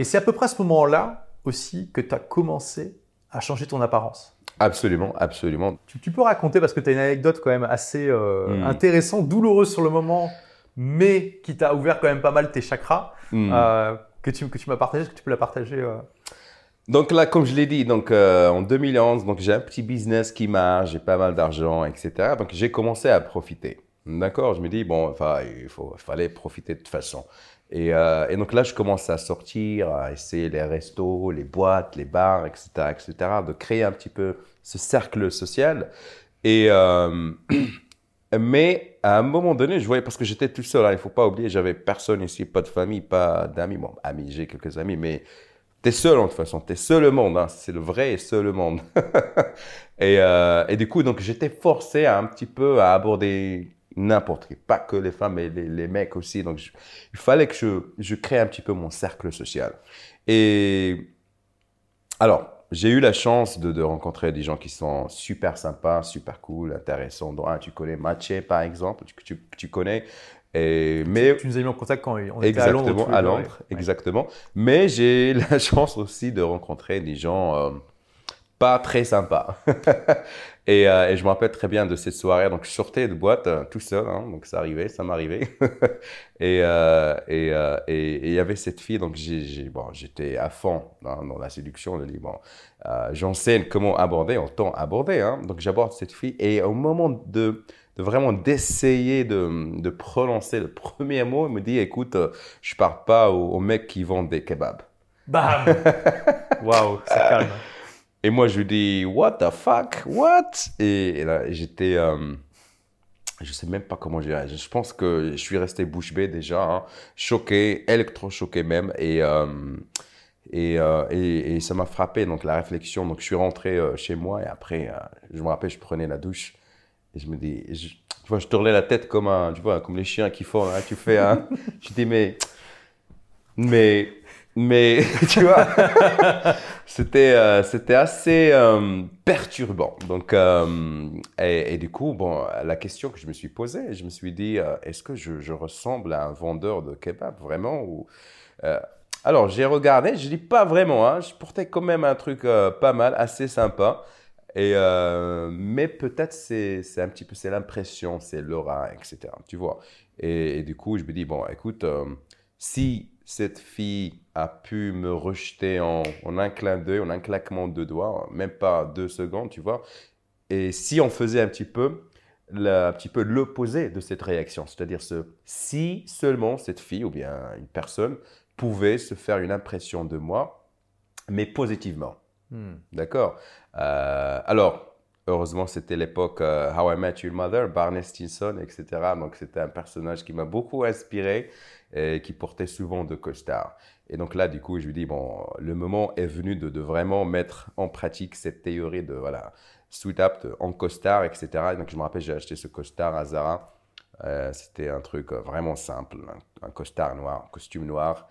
Et c'est à peu près à ce moment-là aussi que tu as commencé à changer ton apparence. Absolument, absolument. Tu, peux raconter, parce que tu as une anecdote quand même assez euh, hmm. intéressante, douloureuse sur le moment, mais qui t'a ouvert quand même pas mal tes chakras, hmm. euh, que tu, que tu m'as partagé. Est-ce que tu peux la partager euh? Donc là, comme je l'ai dit, donc en 2011, donc j'ai un petit business qui marche, j'ai pas mal d'argent, etc. Donc j'ai commencé à profiter. D'accord, je me dis bon, il fallait profiter de toute façon. Et, et, donc là, je commence à sortir, à essayer les restos, les boîtes, les bars, etc., etc., de créer un petit peu ce cercle social. Et, euh, mais à un moment donné, je voyais, parce que j'étais tout seul, hein, il ne faut pas oublier, j'avais personne ici, pas de famille, pas d'amis. Bon, amis, j'ai quelques amis, mais tu es seul en toute façon, tu es seul le monde, hein, c'est le vrai et seul le monde. et, euh, et, du coup, donc j'étais forcé un petit peu à aborder n'importe qui, pas que les femmes, mais les, mecs aussi. Donc il fallait que je, je crée un petit peu mon cercle social. Et alors, j'ai eu la chance de, rencontrer des gens qui sont super sympas, super cool, intéressants. Dont tu connais Mathieu, par exemple, tu, tu, connais. Et, mais, tu, nous as mis en contact quand on était à Londres. À Londres, exactement. Mais j'ai la chance aussi de rencontrer des gens euh, pas très sympas. Euh, et, je me rappelle très bien de cette soirée. Donc, je sortais de boîte euh, tout seul. Hein, donc, ça arrivait, ça m'arrivait. Euh, et il y avait cette fille. Donc, j'étais à fond dans, la séduction. Je dis, bon, j'enseigne comment aborder, autant aborder. Hein. Donc, j'aborde cette fille. Et au moment de, de vraiment d'essayer de, de, prononcer le premier mot, il me dit, écoute, je parle pas aux, aux mecs qui vendent des kebabs. Bam Waouh, c'est calme. Et moi, je lui dis, What the fuck? What? Et, là, j'étais. Euh, je sais même pas comment j'ai réagi. Je pense que je suis resté bouche bée déjà, hein, choqué, électro-choqué même. Et, euh, euh, et, et, ça m'a frappé, donc la réflexion. Donc je suis rentré chez moi et après, je me rappelle, je prenais la douche et je me dis, je, tu vois, je tournais la tête comme un, tu vois, comme les chiens qui font, hein, tu fais, hein. je dis, mais, mais mais tu vois, c'était euh, c'était assez euh, perturbant. Donc euh, et, du coup, bon, la question que je me suis posée, je me suis dit, est-ce que je, ressemble à un vendeur de kebab vraiment ou alors j'ai regardé, je dis pas vraiment, hein, je portais quand même un truc pas mal, assez sympa. Et mais peut-être c'est c'est un petit peu c'est l'impression, c'est l'aura, etc. Tu vois. Et, et, du coup, je me dis bon, écoute, si cette fille a pu me rejeter en, un clin d'œil, en un claquement de doigts, même pas deux secondes, tu vois. Et si on faisait un petit peu, un petit peu l'opposé de cette réaction, c'est-à-dire ce, si seulement cette fille ou bien une personne pouvait se faire une impression de moi, mais positivement. Hmm. D'accord? Euh, Alors, heureusement, c'était l'époque euh, How I Met Your Mother, Barney Stinson, etc. Donc, c'était un personnage qui m'a beaucoup inspiré et qui portait souvent de costard. Et donc là, du coup, je lui dis, bon, le moment est venu de, vraiment mettre en pratique cette théorie de, voilà, sweet up en costard, etc. Et donc, je me rappelle, j'ai acheté ce costard à Zara. Euh, c'était un truc vraiment simple, un, costard noir, un costume noir.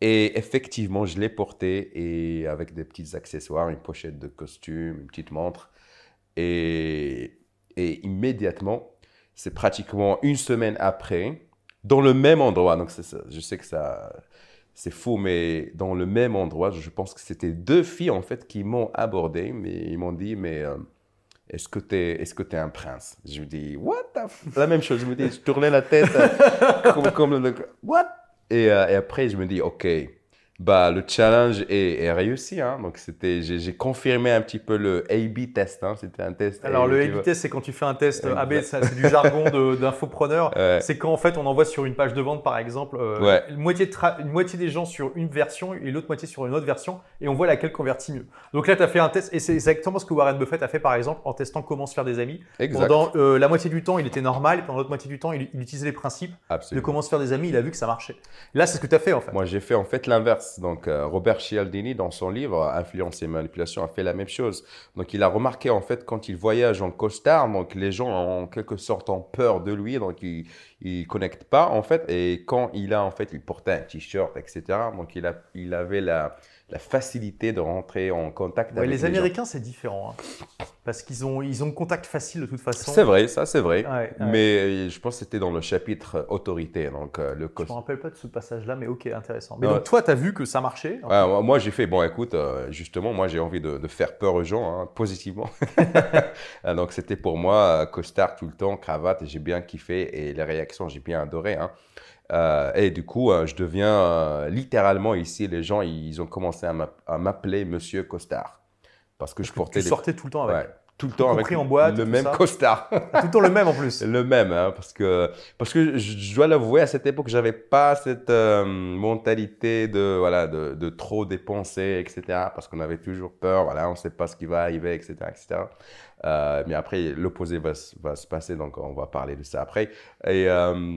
Et effectivement, je l'ai porté et avec des petits accessoires, une pochette de costume, une petite montre. Et, immédiatement, c'est pratiquement une semaine après, dans le même endroit. Donc, je sais que ça, c'est faux, mais dans le même endroit, je pense que c'était deux filles en fait qui m'ont abordé, mais ils m'ont dit, mais euh, est-ce que tu es, est-ce que es un prince? Je me dis, what the La même chose, je me dis, je tournais la tête euh, comme, comme le, what? Euh, et, après, je me dis, ok, bah, le challenge est, réussi. Hein. Donc, c'était, j'ai, confirmé un petit peu le A-B test. Hein. C'était un test. Alors, le A-B test, c'est quand tu fais un test AB, c'est du jargon d'infopreneur. C'est quand, en fait, on envoie sur une page de vente, par exemple, euh, une, moitié une moitié des gens sur une version et l'autre moitié sur une autre version et on voit laquelle convertit mieux. Donc là, tu as fait un test et c'est exactement ce que Warren Buffett a fait, par exemple, en testant comment se faire des amis. Pendant euh, la moitié du temps, il était normal et pendant l'autre moitié du temps, il, utilisait les principes de comment se faire des amis. Il a vu que ça marchait. Là, c'est ce que tu as fait, en fait. Moi, j'ai fait, en fait, l'inverse. Donc, euh, Robert Cialdini, dans son livre Influence et manipulation, a fait la même chose. Donc, il a remarqué, en fait, quand il voyage en costard, donc les gens, en quelque sorte, ont peur de lui, donc ils ne connectent pas, en fait. Et quand il a, en fait, il portait un t-shirt, etc., donc il, a, il avait la la facilité de rentrer en contact avec les, les Américains, c'est différent. Hein. Parce qu'ils ont, ils ont contact facile de toute façon. C'est vrai, ça c'est vrai. Mais euh, je pense que c'était dans le chapitre autorité. Donc, euh, le je ne me rappelle pas de ce passage-là, mais ok, intéressant. Mais donc toi, tu as vu que ça marchait. moi, j'ai fait, bon, écoute, euh, justement, moi, j'ai envie de, faire peur aux gens, hein, positivement. Donc, c'était pour moi euh, costard tout le temps, cravate, j'ai bien kiffé. Et les réactions, j'ai bien adoré. Hein. Euh, et du coup, je deviens littéralement ici, les gens, ils ont commencé à m'appeler Monsieur Costard. Parce que je portais. Tu sortais tout le temps avec tout le temps avec en boîte, le même costard. tout le temps le même en plus. le même, hein, parce que parce que je dois l'avouer, à cette époque, j'avais pas cette euh, mentalité de voilà de, de, trop dépenser, etc. Parce qu'on avait toujours peur, voilà, on sait pas ce qui va arriver, etc., etc. Euh, mais après, l'opposé va, va, se passer, donc on va parler de ça après. Et euh,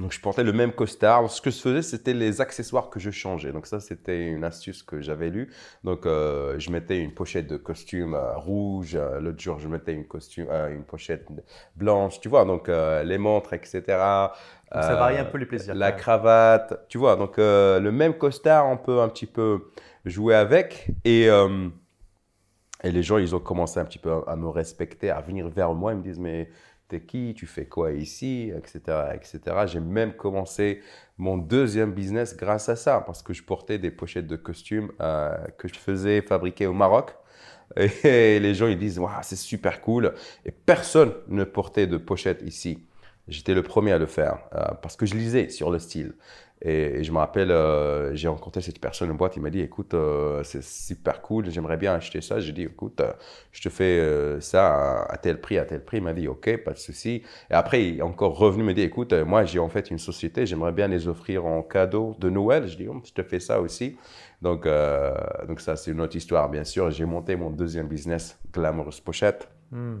donc, je portais le même costard. Ce que je faisais, c'était les accessoires que je changeais. Donc, ça, c'était une astuce que j'avais lue. Donc, euh, je mettais une pochette de costume euh, rouge. Euh, l'autre jour, je mettais une, costume, une pochette blanche. Tu vois, donc les montres, etc. ça varie un peu les plaisirs. La cravate. Tu vois, donc le même costard, on peut un petit peu jouer avec. Et, et les gens, ils ont commencé un petit peu à me respecter, à venir vers moi. Ils me disent, mais qui, tu fais quoi ici, etc. etc. J'ai même commencé mon deuxième business grâce à ça, parce que je portais des pochettes de costumes euh, que je faisais fabriquer au Maroc. Et les gens, ils disent, waouh, c'est super cool. Et personne ne portait de pochettes ici. J'étais le premier à le faire euh, parce que je lisais sur le style. Et, je me rappelle, euh, j'ai rencontré cette personne en boîte, il m'a dit, écoute, euh, c'est super cool, j'aimerais bien acheter ça. J'ai dit, écoute, je te fais ça à, tel prix, à tel prix. Il m'a dit, ok, pas de souci. Et après, il est encore revenu me dit, écoute, moi, j'ai en fait une société, j'aimerais bien les offrir en cadeau de Noël. Je dis, oh, je te fais ça aussi. Donc, donc ça, c'est une autre histoire, bien sûr. J'ai monté mon deuxième business, Glamorous Pochette. Hmm.